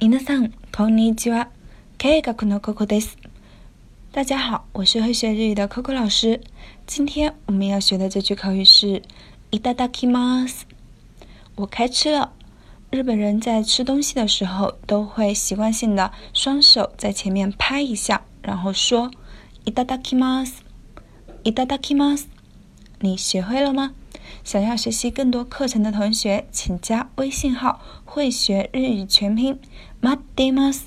皆さんこんにちは。経営学の Coco です。大家好，我是会学日语的 Coco 老师。今天我们要学的这句口语是いただきます。我开吃了。日本人在吃东西的时候都会习惯性的双手在前面拍一下，然后说いただきます。いただきます。你学会了吗？ 想要学习更多课程的同学，请加微信号“会学日语全拼”。待ってます。